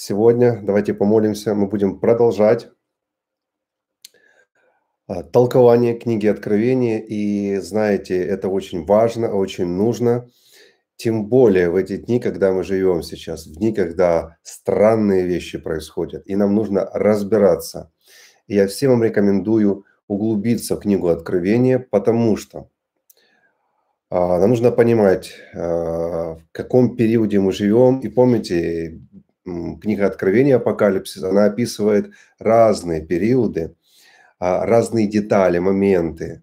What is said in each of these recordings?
Сегодня давайте помолимся. Мы будем продолжать а, толкование книги Откровения. И знаете, это очень важно, очень нужно. Тем более в эти дни, когда мы живем сейчас, в дни, когда странные вещи происходят, и нам нужно разбираться. И я всем вам рекомендую углубиться в книгу Откровения, потому что а, нам нужно понимать, а, в каком периоде мы живем. И помните, книга Откровения Апокалипсис, она описывает разные периоды, а, разные детали, моменты.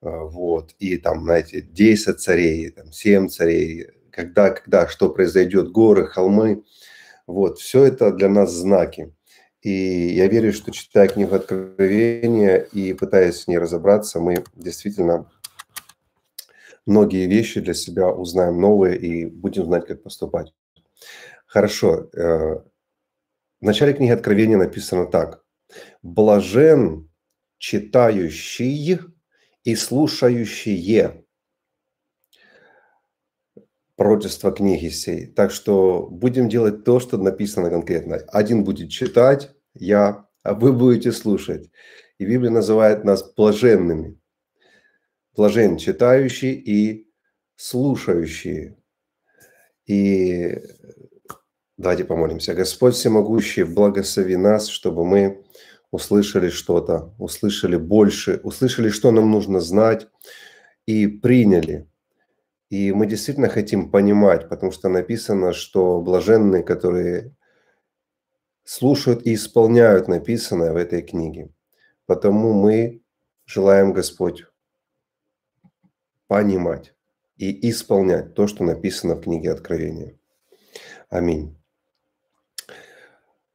Вот. И там, знаете, 10 царей, там, 7 царей, когда, когда, что произойдет, горы, холмы. Вот. Все это для нас знаки. И я верю, что читая книгу Откровения и пытаясь с ней разобраться, мы действительно многие вещи для себя узнаем новые и будем знать, как поступать. Хорошо. Э, в начале книги Откровения написано так. «Блажен читающий и слушающие пророчество книги сей». Так что будем делать то, что написано конкретно. Один будет читать, я, а вы будете слушать. И Библия называет нас блаженными – блажен читающий и слушающие. И давайте помолимся. Господь Всемогущий, благослови нас, чтобы мы услышали что-то, услышали больше, услышали, что нам нужно знать и приняли. И мы действительно хотим понимать, потому что написано, что блаженные, которые слушают и исполняют написанное в этой книге. Потому мы желаем, Господь, понимать и исполнять то, что написано в книге Откровения. Аминь.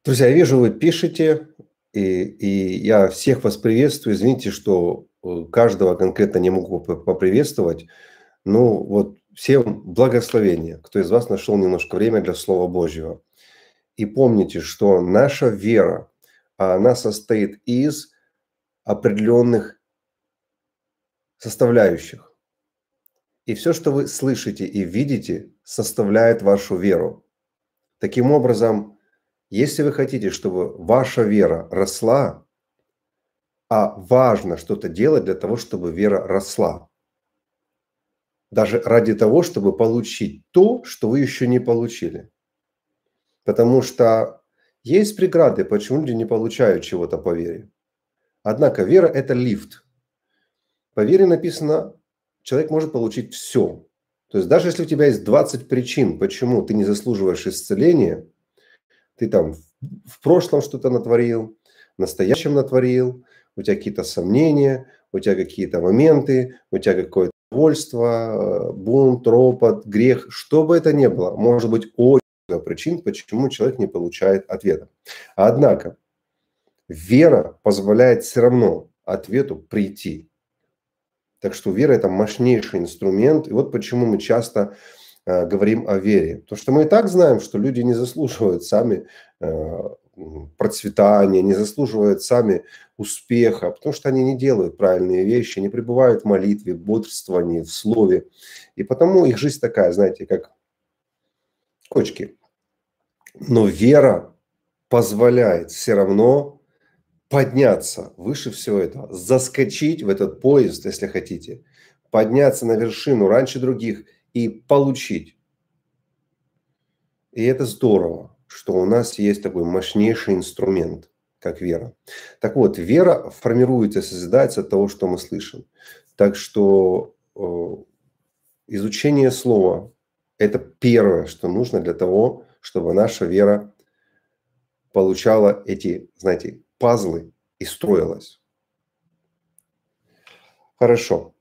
Друзья, я вижу, вы пишете, и, и я всех вас приветствую. Извините, что э, каждого конкретно не могу поприветствовать. Ну, вот всем благословения, кто из вас нашел немножко время для Слова Божьего. И помните, что наша вера, она состоит из определенных составляющих. И все, что вы слышите и видите, составляет вашу веру. Таким образом, если вы хотите, чтобы ваша вера росла, а важно что-то делать для того, чтобы вера росла, даже ради того, чтобы получить то, что вы еще не получили. Потому что есть преграды, почему люди не получают чего-то по вере. Однако вера – это лифт. По вере написано человек может получить все. То есть даже если у тебя есть 20 причин, почему ты не заслуживаешь исцеления, ты там в прошлом что-то натворил, в настоящем натворил, у тебя какие-то сомнения, у тебя какие-то моменты, у тебя какое-то довольство, бунт, ропот, грех, что бы это ни было, может быть очень много причин, почему человек не получает ответа. Однако вера позволяет все равно ответу прийти. Так что вера – это мощнейший инструмент. И вот почему мы часто э, говорим о вере. Потому что мы и так знаем, что люди не заслуживают сами э, процветания, не заслуживают сами успеха, потому что они не делают правильные вещи, не пребывают в молитве, в бодрствовании, в слове. И потому их жизнь такая, знаете, как кочки. Но вера позволяет все равно подняться выше всего этого, заскочить в этот поезд, если хотите, подняться на вершину раньше других и получить. И это здорово, что у нас есть такой мощнейший инструмент, как вера. Так вот, вера формируется, созидается от того, что мы слышим. Так что э, изучение слова – это первое, что нужно для того, чтобы наша вера получала эти, знаете, пазлы и строилась. Хорошо.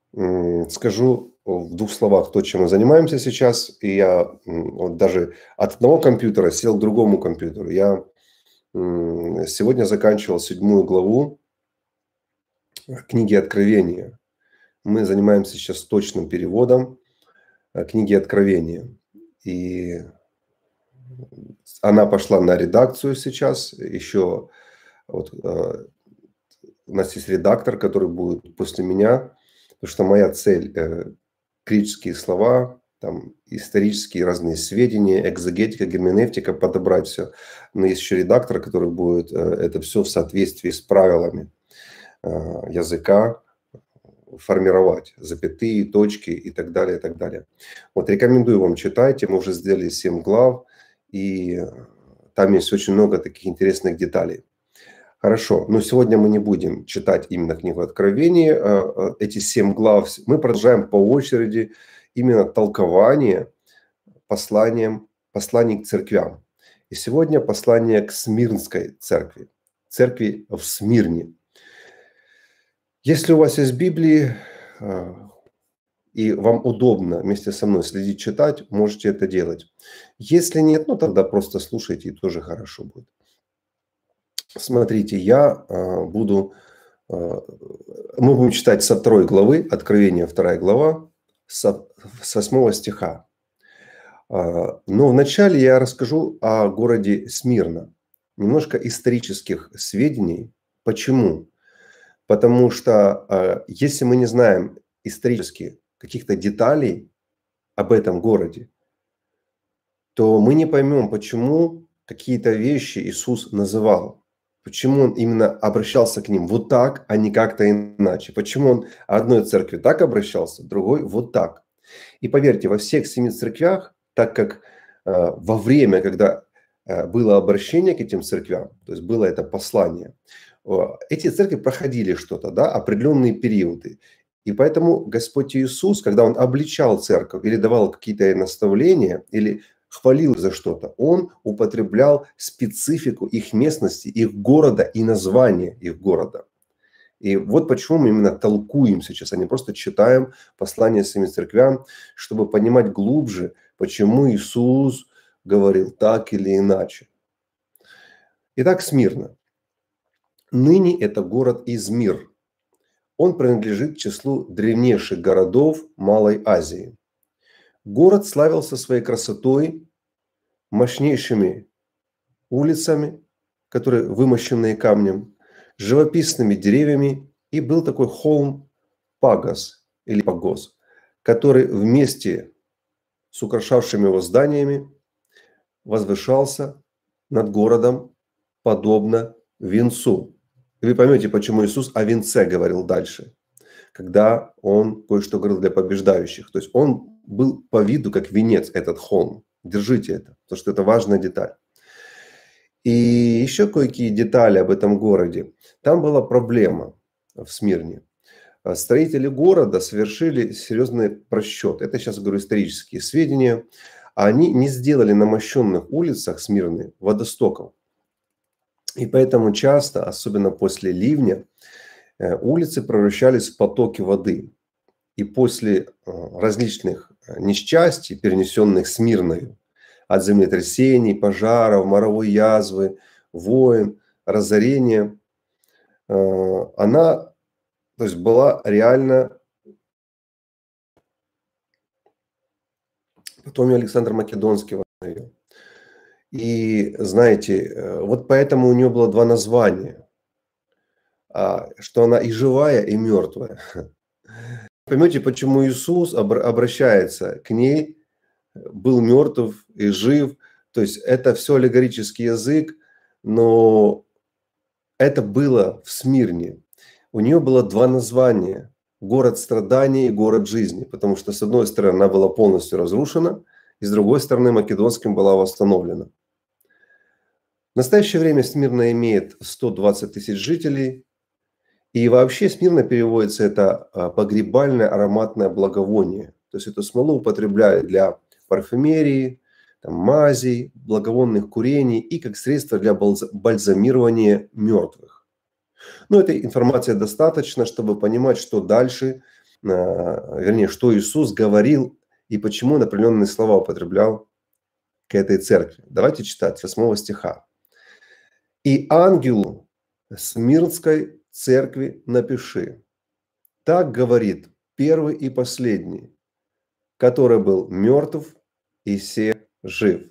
Скажу в двух словах то, чем мы занимаемся сейчас. И я вот даже от одного компьютера сел к другому компьютеру. Я сегодня заканчивал седьмую главу книги Откровения. Мы занимаемся сейчас точным переводом э, книги Откровения. И она пошла на редакцию сейчас. Еще вот, э, у нас есть редактор, который будет после меня, потому что моя цель э, критические слова там исторические разные сведения, экзогетика, герменевтика, подобрать все. Но есть еще редактор, который будет э, это все в соответствии с правилами э, языка формировать, запятые, точки и так далее, и так далее. Вот рекомендую вам читайте, мы уже сделали 7 глав, и там есть очень много таких интересных деталей. Хорошо, но сегодня мы не будем читать именно книгу Откровения, э, эти семь глав. Мы продолжаем по очереди именно толкование посланием, посланий к церквям. И сегодня послание к Смирнской церкви, церкви в Смирне. Если у вас есть Библии, э, и вам удобно вместе со мной следить, читать, можете это делать. Если нет, ну тогда просто слушайте, и тоже хорошо будет. Смотрите, я э, буду, э, мы будем читать со второй главы, Откровение вторая глава, с 8 стиха. А, но вначале я расскажу о городе Смирно. Немножко исторических сведений. Почему? Потому что если мы не знаем исторически каких-то деталей об этом городе, то мы не поймем, почему какие-то вещи Иисус называл. Почему он именно обращался к ним вот так, а не как-то иначе? Почему он одной церкви так обращался, другой вот так? И поверьте, во всех семи церквях, так как э, во время, когда э, было обращение к этим церквям, то есть было это послание, э, эти церкви проходили что-то, да, определенные периоды. И поэтому Господь Иисус, когда Он обличал церковь или давал какие-то наставления, или хвалил за что-то, он употреблял специфику их местности, их города и название их города. И вот почему мы именно толкуем сейчас, а не просто читаем послание своим церквям, чтобы понимать глубже, почему Иисус говорил так или иначе. Итак, Смирно. Ныне это город Измир. Он принадлежит к числу древнейших городов Малой Азии. Город славился своей красотой, мощнейшими улицами, которые вымощенные камнем, живописными деревьями, и был такой холм Пагас или Пагос, который вместе с украшавшими его зданиями возвышался над городом подобно венцу. И вы поймете, почему Иисус о венце говорил дальше, когда он кое-что говорил для побеждающих. То есть он был по виду как венец этот холм. Держите это, потому что это важная деталь. И еще кое-какие детали об этом городе. Там была проблема в Смирне. А строители города совершили серьезный просчет. Это сейчас говорю исторические сведения. Они не сделали на мощенных улицах Смирны водостоков. И поэтому часто, особенно после ливня, э, улицы превращались в потоки воды. И после э, различных несчастий, перенесенных Смирною, от землетрясений, пожаров, моровой язвы, войн, разорения, э, она то есть была реально... Потом Александр Македонский ее. И знаете, э, вот поэтому у нее было два названия. А, что она и живая, и мертвая. Поймете, почему Иисус обращается к ней, был мертв и жив. То есть это все аллегорический язык, но это было в Смирне. У нее было два названия – город страданий и город жизни, потому что с одной стороны она была полностью разрушена, и с другой стороны Македонским была восстановлена. В настоящее время Смирна имеет 120 тысяч жителей, и вообще смирно переводится это а, погребальное ароматное благовоние. То есть эту смолу употребляют для парфюмерии, там, мазей, благовонных курений и как средство для бальзамирования мертвых. Но этой информации достаточно, чтобы понимать, что дальше, а, вернее, что Иисус говорил и почему он определенные слова употреблял к этой церкви. Давайте читать с 8 стиха. «И ангелу Смирнской церкви напиши. Так говорит первый и последний, который был мертв и все жив.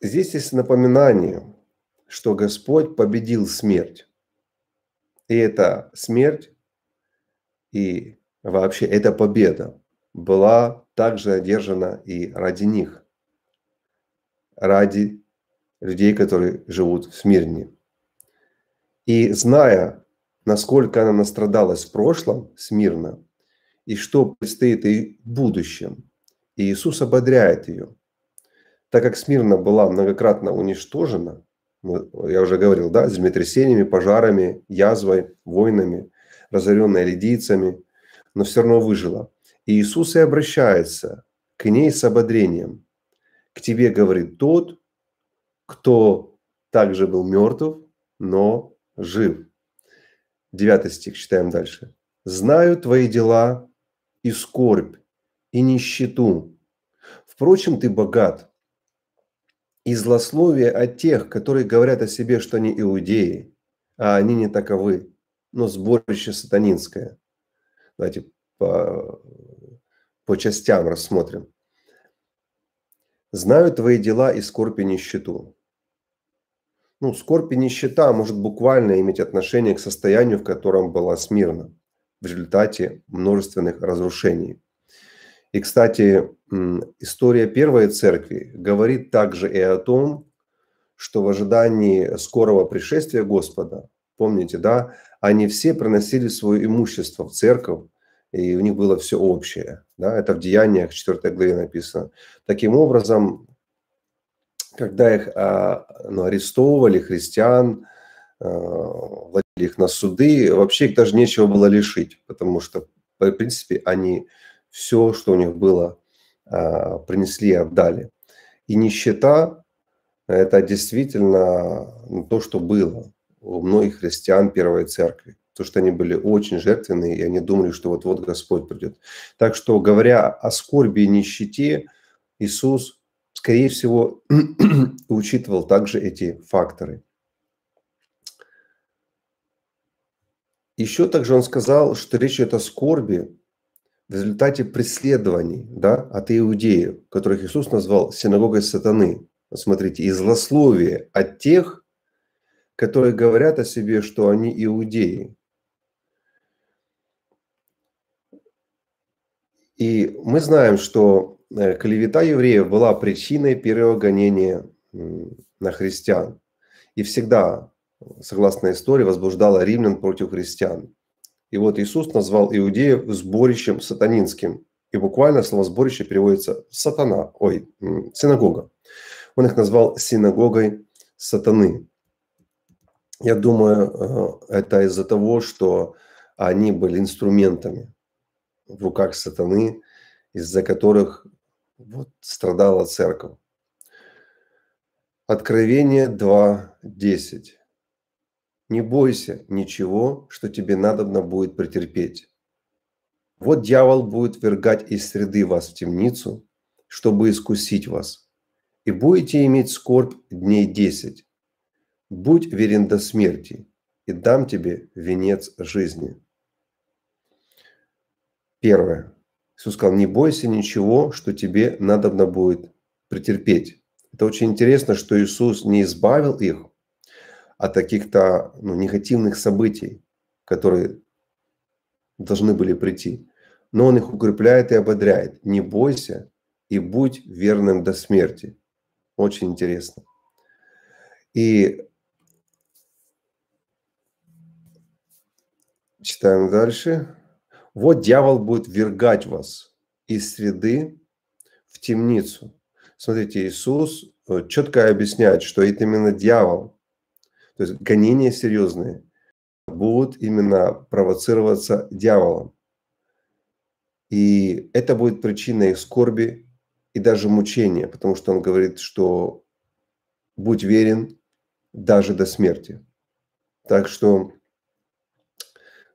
Здесь есть напоминание, что Господь победил смерть. И эта смерть И вообще эта победа была также одержана и ради них, ради людей, которые живут в Смирне. И зная, насколько она настрадалась в прошлом, Смирно, и что предстоит ей в будущем, Иисус ободряет ее. Так как Смирна была многократно уничтожена, я уже говорил, да, землетрясениями, пожарами, язвой, войнами, разоренной лидийцами, но все равно выжила. И Иисус и обращается к ней с ободрением. К тебе говорит тот, кто также был мертв, но жив. Девятый стих читаем дальше. «Знаю твои дела и скорбь, и нищету. Впрочем, ты богат. И злословие от тех, которые говорят о себе, что они иудеи, а они не таковы, но сборище сатанинское». Давайте по, по частям рассмотрим. «Знаю твои дела и скорбь и нищету». Ну, скорбь и нищета может буквально иметь отношение к состоянию, в котором была Смирна в результате множественных разрушений. И, кстати, история Первой Церкви говорит также и о том, что в ожидании скорого пришествия Господа, помните, да, они все приносили свое имущество в церковь, и у них было все общее. Да? Это в Деяниях 4 главе написано. Таким образом, когда их а, ну, арестовывали, христиан, а, владели их на суды, вообще их даже нечего было лишить, потому что, в принципе, они все, что у них было, а, принесли и отдали. И нищета – это действительно ну, то, что было у многих христиан Первой Церкви. То, что они были очень жертвенные, и они думали, что вот-вот Господь придет. Так что, говоря о скорби и нищете, Иисус скорее всего, учитывал также эти факторы. Еще также он сказал, что речь идет о скорби в результате преследований да, от иудеев, которых Иисус назвал синагогой сатаны. Смотрите, и злословие от тех, которые говорят о себе, что они иудеи. И мы знаем, что клевета евреев была причиной первого гонения на христиан. И всегда, согласно истории, возбуждала римлян против христиан. И вот Иисус назвал иудеев сборищем сатанинским. И буквально слово сборище переводится сатана, ой, синагога. Он их назвал синагогой сатаны. Я думаю, э, это из-за того, что они были инструментами в руках сатаны, из-за которых вот страдала церковь. Откровение 2.10. Не бойся ничего, что тебе надобно будет претерпеть. Вот дьявол будет вергать из среды вас в темницу, чтобы искусить вас. И будете иметь скорбь дней десять. Будь верен до смерти, и дам тебе венец жизни. Первое. Иисус сказал, не бойся ничего, что тебе надобно будет претерпеть. Это очень интересно, что Иисус не избавил их от каких-то ну, негативных событий, которые должны были прийти. Но Он их укрепляет и ободряет. Не бойся и будь верным до смерти. Очень интересно. И читаем дальше. Вот дьявол будет вергать вас из среды в темницу. Смотрите, Иисус э, четко объясняет, что это именно дьявол, то есть гонения серьезные, будут именно провоцироваться дьяволом. И это будет причиной их скорби и даже мучения, потому что он говорит, что будь верен даже до смерти. Так что,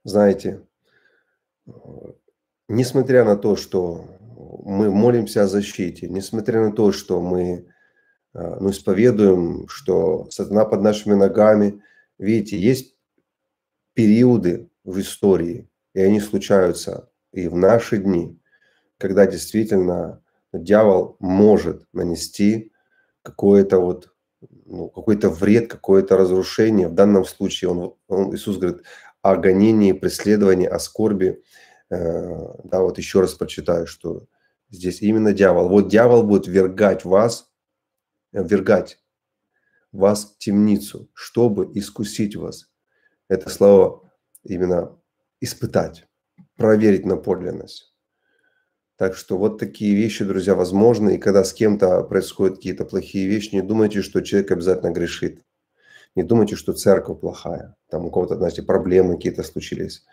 знаете, несмотря на то, что мы молимся о защите, несмотря на то, что мы э, ну, исповедуем, что сатана под нашими ногами, видите, есть периоды в истории, и они случаются и в наши дни, когда действительно дьявол может нанести какое-то вот ну, какой-то вред, какое-то разрушение. В данном случае он, он, Иисус говорит, о гонении, преследовании, о скорби. Э, да, вот еще раз прочитаю, что здесь именно дьявол. Вот дьявол будет вергать вас, э, вергать вас в темницу, чтобы искусить вас. Это слово именно испытать, проверить на подлинность. Так что вот такие вещи, друзья, возможны. И когда с кем-то происходят какие-то плохие вещи, не думайте, что человек обязательно грешит. Не думайте, что церковь плохая. Там у кого-то, знаете, проблемы какие-то случились.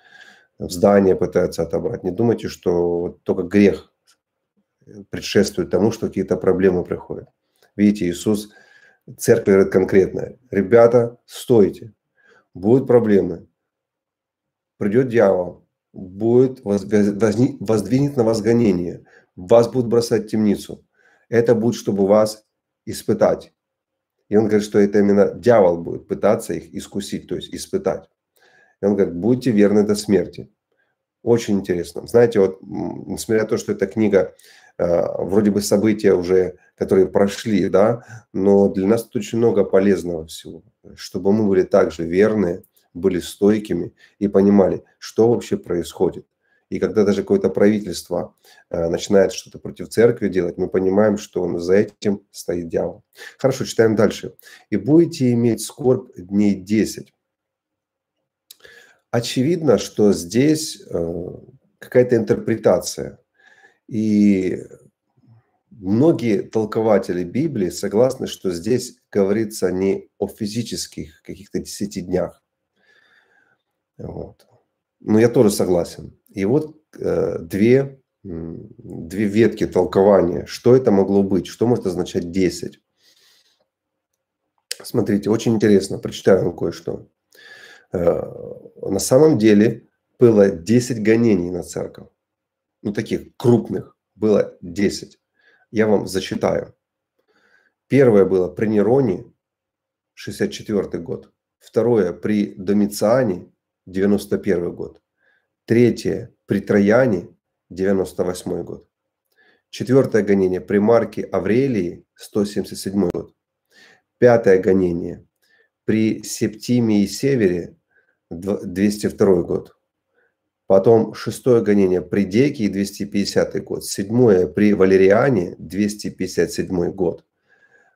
В здание пытаются отобрать. Не думайте, что только грех предшествует тому, что какие-то проблемы приходят. Видите, Иисус церковь говорит конкретно. Ребята, стойте. Будут проблемы. Придет дьявол. Будет возни, воздвинет на вас гонение. Вас будут бросать в темницу. Это будет, чтобы вас испытать. И он говорит, что это именно дьявол будет пытаться их искусить, то есть испытать. И он говорит, будьте верны до смерти. Очень интересно. Знаете, вот несмотря на то, что эта книга э, вроде бы события уже, которые прошли, да, но для нас тут очень много полезного всего, чтобы мы были также верны, были стойкими и понимали, что вообще происходит. И когда даже какое-то правительство э, начинает что-то против церкви делать, мы понимаем, что за этим стоит дьявол. Хорошо, читаем дальше. «И будете иметь скорбь дней 10». Очевидно, что здесь э, какая-то интерпретация. И многие толкователи Библии согласны, что здесь говорится не о физических каких-то десяти днях. Вот. Но я тоже согласен. И вот э, две, две ветки толкования. Что это могло быть? Что может означать 10? Смотрите, очень интересно. Прочитаю вам кое-что. Э, на самом деле было 10 гонений на церковь. Ну, таких крупных. Было 10. Я вам зачитаю. Первое было при Нероне, 64 год. Второе при Домициане, 91 год. Третье при Трояне, 98 год. Четвертое гонение при Марке Аврелии, 177 год. Пятое гонение при Септимии Севере, 202 год. Потом шестое гонение при Декии, 250 год. Седьмое при Валериане, 257 год.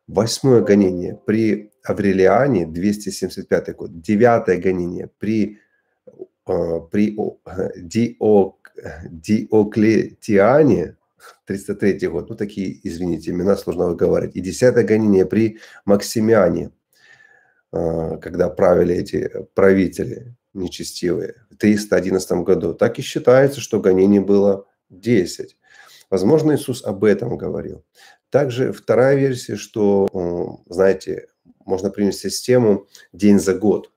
Восьмое гонение при Аврелиане, 275 год. Девятое гонение при при Диок, Диоклетиане, 303 год, ну такие, извините, имена сложно выговаривать, и десятое гонение при Максимиане, а, когда правили эти правители нечестивые в 311 году. Так и считается, что гонений было 10. Возможно, Иисус об этом говорил. Также вторая версия, что, знаете, можно принять систему день за год.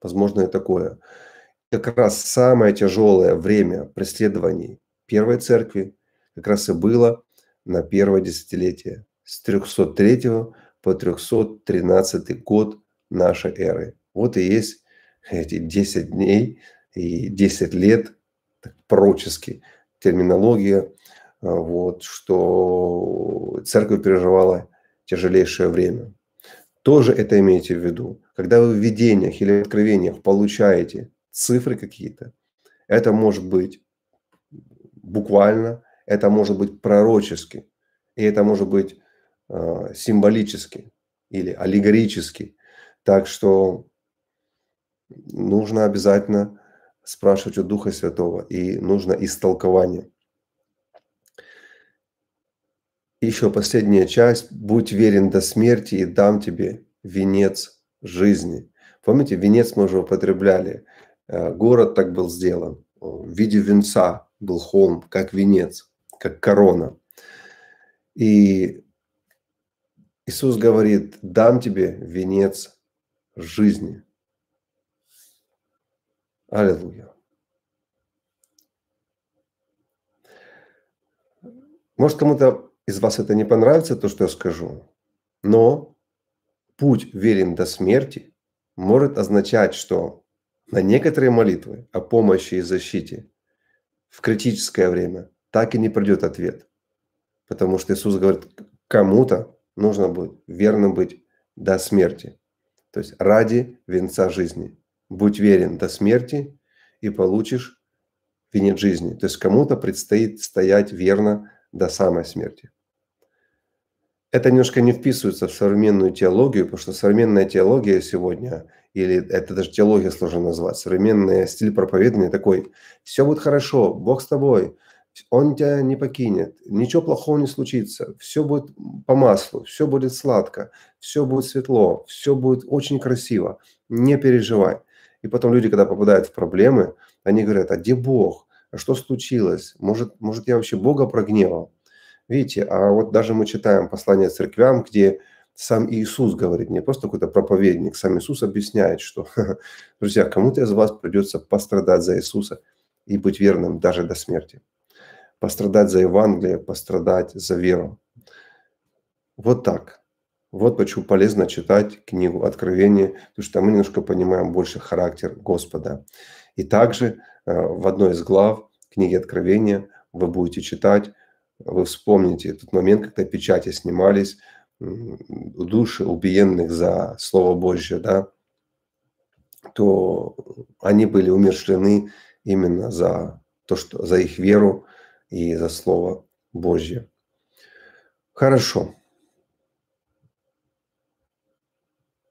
Возможно, и такое как раз самое тяжелое время преследований Первой Церкви как раз и было на первое десятилетие с 303 по 313 год нашей эры. Вот и есть эти 10 дней и 10 лет, так, пророчески, терминология, а, вот, что церковь переживала тяжелейшее время. Тоже это имейте в виду. Когда вы в видениях или откровениях получаете цифры какие-то. Это может быть буквально, это может быть пророчески, и это может быть э, символически или аллегорически. Так что нужно обязательно спрашивать у Духа Святого, и нужно истолкование. Еще последняя часть. «Будь верен до смерти, и дам тебе венец жизни». Помните, венец мы уже употребляли. Э, город так был сделан. В виде венца был холм, как венец, как корона. И Иисус говорит, дам тебе венец жизни. Аллилуйя. Может, кому-то из вас это не понравится, то, что я скажу, но путь верен до смерти может означать, что на некоторые молитвы о помощи и защите в критическое время так и не придет ответ. Потому что Иисус говорит, кому-то нужно будет верным быть до смерти. То есть ради венца жизни. Будь верен до смерти, и получишь венец жизни. То есть кому-то предстоит стоять верно до самой смерти. Это немножко не вписывается в современную теологию, потому что современная теология сегодня, или это даже теология сложно назвать, современный стиль проповедования такой, все будет хорошо, Бог с тобой, Он тебя не покинет, ничего плохого не случится, все будет по маслу, все будет сладко, все будет светло, все будет очень красиво, не переживай. И потом люди, когда попадают в проблемы, они говорят, а где Бог? А что случилось? Может, может я вообще Бога прогневал? Видите, а вот даже мы читаем послание церквям, где сам Иисус говорит, не просто какой-то проповедник, сам Иисус объясняет, что, друзья, кому-то из вас придется пострадать за Иисуса и быть верным даже до смерти. Пострадать за Евангелие, пострадать за веру. Вот так. Вот почему полезно читать книгу Откровения, потому что мы немножко понимаем больше характер Господа. И также э, в одной из глав книги Откровения вы будете читать вы вспомните этот момент, когда печати снимались, души убиенных за Слово Божье, да, то они были умершлены именно за то, что за их веру и за Слово Божье. Хорошо.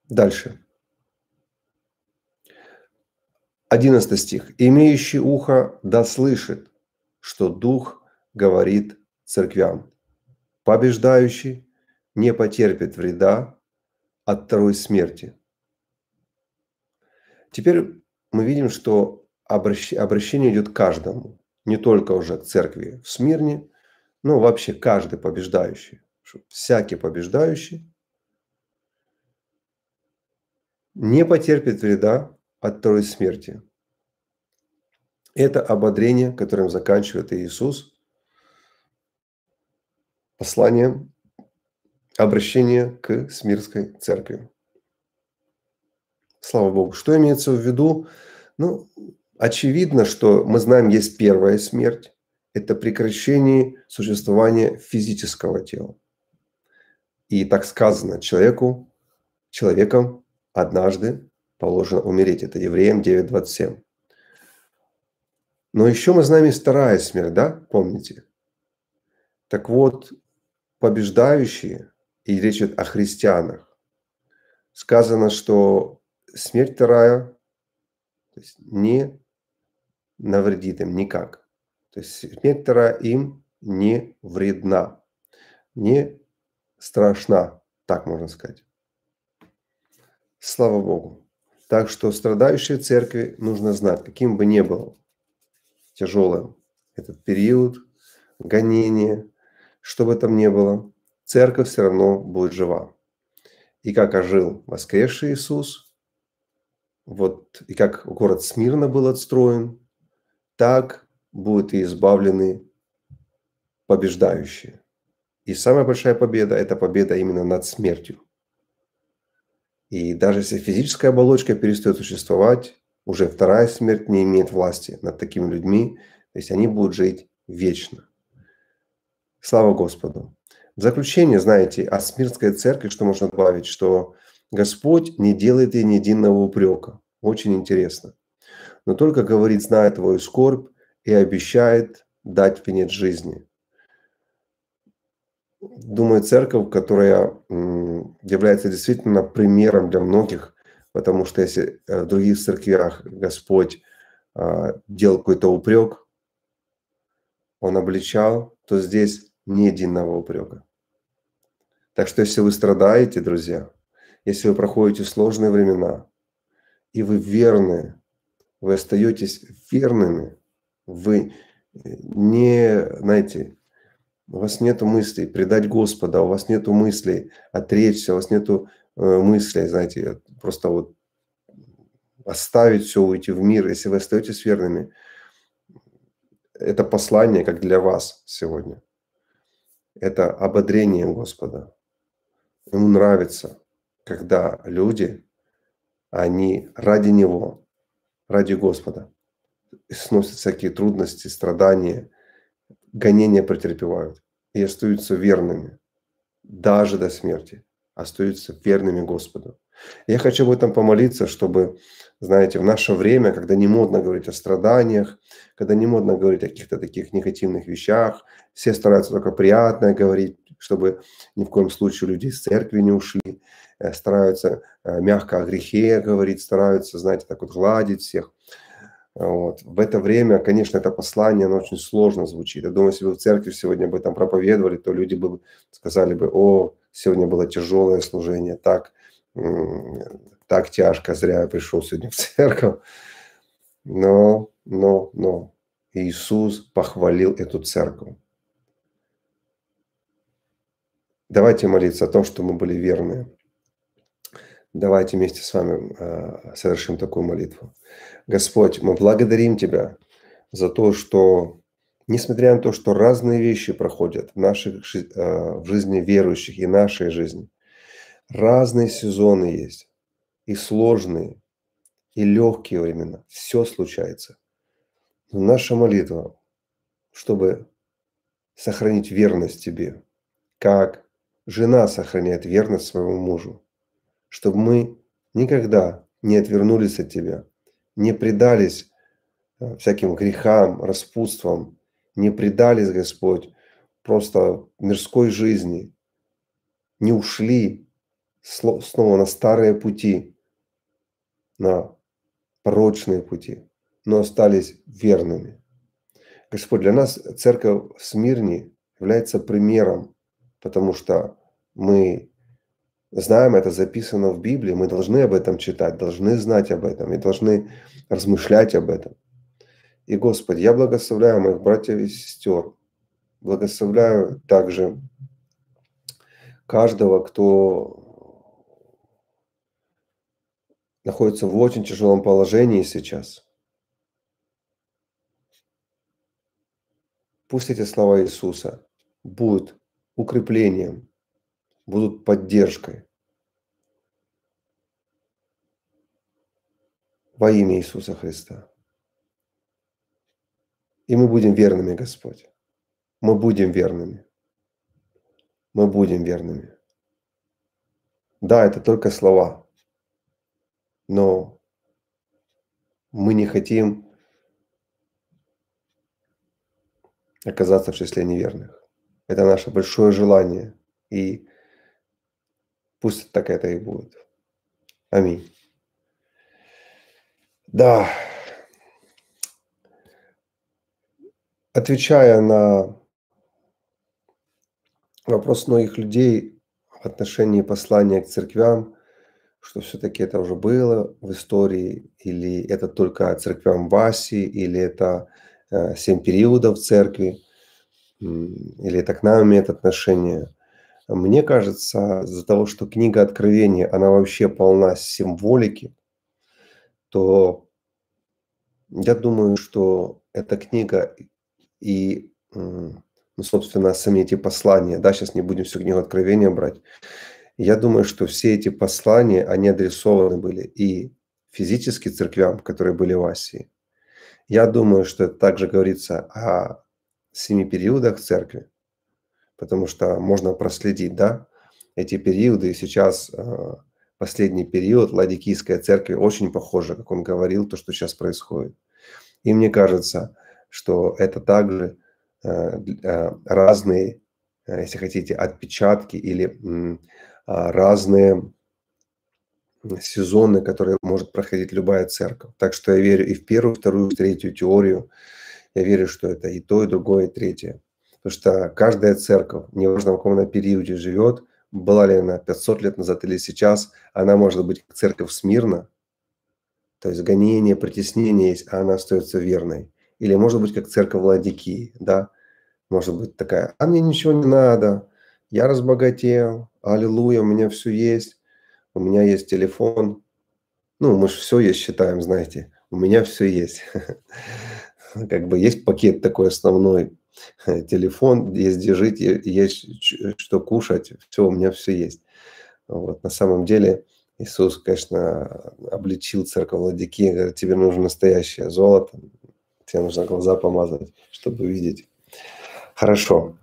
Дальше. Одиннадцатый стих. «Имеющий ухо да слышит, что Дух говорит церквям. Побеждающий не потерпит вреда от второй смерти. Теперь мы видим, что обращение идет каждому, не только уже к церкви в Смирне, но вообще каждый побеждающий. Всякий побеждающий не потерпит вреда от второй смерти. Это ободрение, которым заканчивает Иисус – послание, обращение к Смирской церкви. Слава Богу. Что имеется в виду? Ну, очевидно, что мы знаем, есть первая смерть. Это прекращение существования физического тела. И так сказано, человеку, человеком однажды положено умереть. Это Евреям 9.27. Но еще мы знаем и вторая смерть, да, помните? Так вот, побеждающие, и речь идет о христианах, сказано, что смерть вторая то есть не навредит им никак. То есть смерть вторая им не вредна, не страшна, так можно сказать. Слава Богу. Так что страдающей церкви нужно знать, каким бы ни был тяжелым этот период, гонения, что бы там ни было, церковь все равно будет жива. И как ожил воскресший Иисус, вот и как город Смирно был отстроен, так будут и избавлены побеждающие. И самая большая победа – это победа именно над смертью. И даже если физическая оболочка перестает существовать, уже вторая смерть не имеет власти над такими людьми, то есть они будут жить вечно. Слава Господу. В заключение, знаете, о Смирской церкви, что можно добавить, что Господь не делает ей ни единого упрека. Очень интересно. Но только говорит, зная твою скорбь и обещает дать венец жизни. Думаю, церковь, которая является действительно примером для многих, потому что если э, в других церквях Господь а, делал какой-то упрек, Он обличал, то здесь ни единого упрека. Так что если вы страдаете, друзья, если вы проходите сложные времена, и вы верны, вы остаетесь верными, вы не, знаете, у вас нет мыслей предать Господа, у вас нет мыслей отречься, у вас нет э, мыслей, знаете, просто вот оставить все, уйти в мир. Если вы остаетесь верными, это послание как для вас сегодня это ободрение Господа. Ему нравится, когда люди, они ради Него, ради Господа, сносят всякие трудности, страдания, гонения претерпевают и остаются верными даже до смерти. остаются верными Господу. Я хочу об этом помолиться, чтобы, знаете, в наше время, когда не модно говорить о страданиях, когда не модно говорить о каких-то таких негативных вещах, все стараются только приятное говорить, чтобы ни в коем случае люди из церкви не ушли, э, стараются э, мягко о грехе говорить, стараются, знаете, так вот гладить всех. Вот. В это время, конечно, это послание, оно очень сложно звучит. Я думаю, если бы в церкви сегодня об этом проповедовали, то люди бы сказали бы, о, сегодня было тяжелое служение, так, так тяжко, зря я пришел сегодня в церковь. Но, но, но Иисус похвалил эту церковь. Давайте молиться о том, что мы были верны. Давайте вместе с вами э, совершим такую молитву. Господь, мы благодарим Тебя за то, что, несмотря на то, что разные вещи проходят в, наших, э, в жизни верующих и нашей жизни, разные сезоны есть, и сложные, и легкие времена, все случается. Но наша молитва, чтобы сохранить верность Тебе, как жена сохраняет верность своему мужу – чтобы мы никогда не отвернулись от Тебя, не предались э, всяким грехам, распутствам, не предались, Господь, просто мирской жизни, не ушли снова на старые пути, на порочные пути, но остались верными. Господь, для нас церковь в Смирне является примером, потому что мы знаем, это записано в Библии, мы должны об этом читать, должны знать об этом и должны размышлять об этом. И, Господи, я благословляю моих братьев и сестер, благословляю также каждого, кто находится в очень тяжелом положении сейчас. Пусть эти слова Иисуса будут укреплением будут поддержкой. Во имя Иисуса Христа. И мы будем верными, Господь. Мы будем верными. Мы будем верными. Да, это только слова. Но мы не хотим оказаться в числе неверных. Это наше большое желание. И Пусть так это и будет. Аминь. Да. Отвечая на вопрос многих людей в отношении послания к церквям, что все-таки это уже было в истории, или это только церквям в Асии, или это э, семь периодов церкви, или это к нам имеет отношение. Мне кажется, из-за того, что книга Откровения, она вообще полна символики, то я думаю, что эта книга и, ну, собственно, сами эти послания, да, сейчас не будем всю книгу Откровения брать, я думаю, что все эти послания, они адресованы были и физически церквям, которые были в Асии. Я думаю, что также говорится о семи периодах церкви, потому что можно проследить, да, эти периоды. Сейчас э, последний период Ладикийской церкви очень похоже, как он говорил, то, что сейчас происходит. И мне кажется, что это также э, э, разные, если хотите, отпечатки или разные сезоны, которые может проходить любая церковь. Так что я верю и в первую, вторую, третью теорию. Я верю, что это и то, и другое, и третье. Потому что каждая церковь, неважно в каком она периоде живет, была ли она 500 лет назад или сейчас, она может быть церковь смирно, то есть гонение, притеснение есть, а она остается верной. Или может быть как церковь Ладикии, да, может быть такая, а мне ничего не надо, я разбогател, аллилуйя, у меня все есть, у меня есть телефон, ну, мы же все есть считаем, знаете, у меня все есть. Как бы есть пакет такой основной, телефон, есть где жить, есть что кушать, все, у меня все есть. Вот. На самом деле Иисус, конечно, обличил церковь Ладики, говорит, тебе нужно настоящее золото, тебе нужно глаза помазать, чтобы видеть. Хорошо.